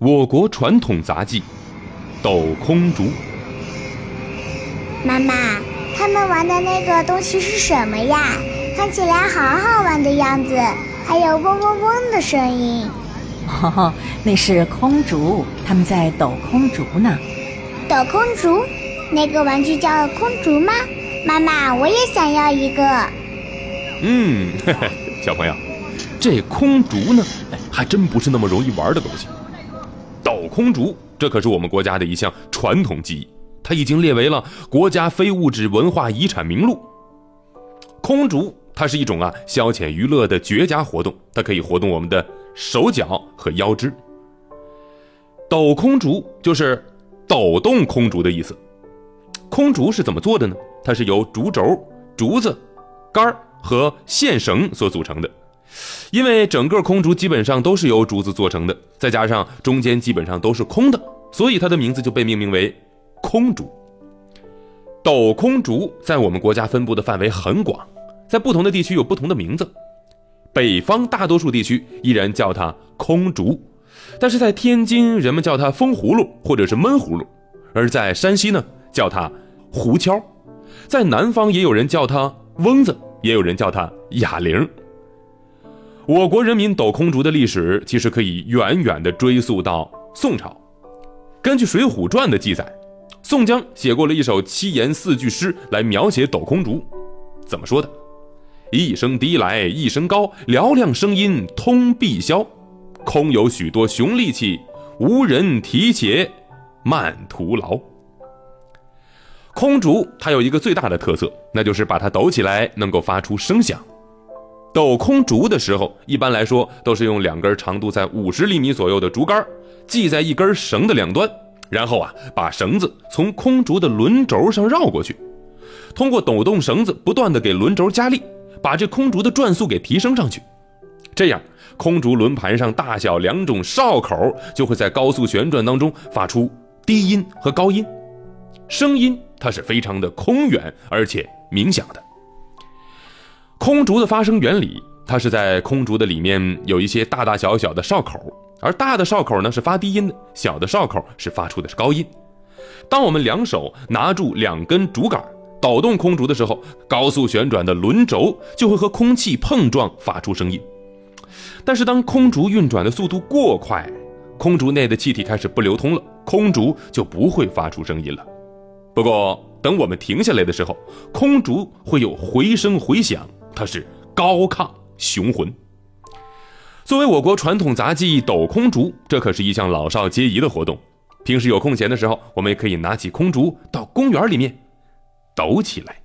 我国传统杂技《抖空竹》。妈妈，他们玩的那个东西是什么呀？看起来好好玩的样子，还有嗡嗡嗡的声音。哦，那是空竹，他们在抖空竹呢。抖空竹，那个玩具叫空竹吗？妈妈，我也想要一个。嗯，嘿嘿，小朋友，这空竹呢，还真不是那么容易玩的东西。空竹，这可是我们国家的一项传统技艺，它已经列为了国家非物质文化遗产名录。空竹，它是一种啊消遣娱乐的绝佳活动，它可以活动我们的手脚和腰肢。抖空竹就是抖动空竹的意思。空竹是怎么做的呢？它是由竹轴、竹子、杆儿和线绳所组成的。因为整个空竹基本上都是由竹子做成的，再加上中间基本上都是空的，所以它的名字就被命名为空竹。斗空竹在我们国家分布的范围很广，在不同的地区有不同的名字。北方大多数地区依然叫它空竹，但是在天津人们叫它风葫芦或者是闷葫芦，而在山西呢叫它胡敲，在南方也有人叫它嗡子，也有人叫它哑铃。我国人民抖空竹的历史其实可以远远地追溯到宋朝。根据《水浒传》的记载，宋江写过了一首七言四句诗来描写抖空竹，怎么说的？一声低来一声高，嘹亮声音通碧霄。空有许多雄力气，无人提携慢徒劳。空竹它有一个最大的特色，那就是把它抖起来能够发出声响。抖空竹的时候，一般来说都是用两根长度在五十厘米左右的竹竿系在一根绳的两端，然后啊，把绳子从空竹的轮轴上绕过去，通过抖动绳子，不断的给轮轴加力，把这空竹的转速给提升上去。这样，空竹轮盘上大小两种哨口就会在高速旋转当中发出低音和高音，声音它是非常的空远而且明响的。空竹的发声原理，它是在空竹的里面有一些大大小小的哨口，而大的哨口呢是发低音的，小的哨口是发出的是高音。当我们两手拿住两根竹杆，抖动空竹的时候，高速旋转的轮轴就会和空气碰撞，发出声音。但是当空竹运转的速度过快，空竹内的气体开始不流通了，空竹就不会发出声音了。不过等我们停下来的时候，空竹会有回声回响。它是高亢雄浑。作为我国传统杂技抖空竹，这可是一项老少皆宜的活动。平时有空闲的时候，我们也可以拿起空竹到公园里面抖起来。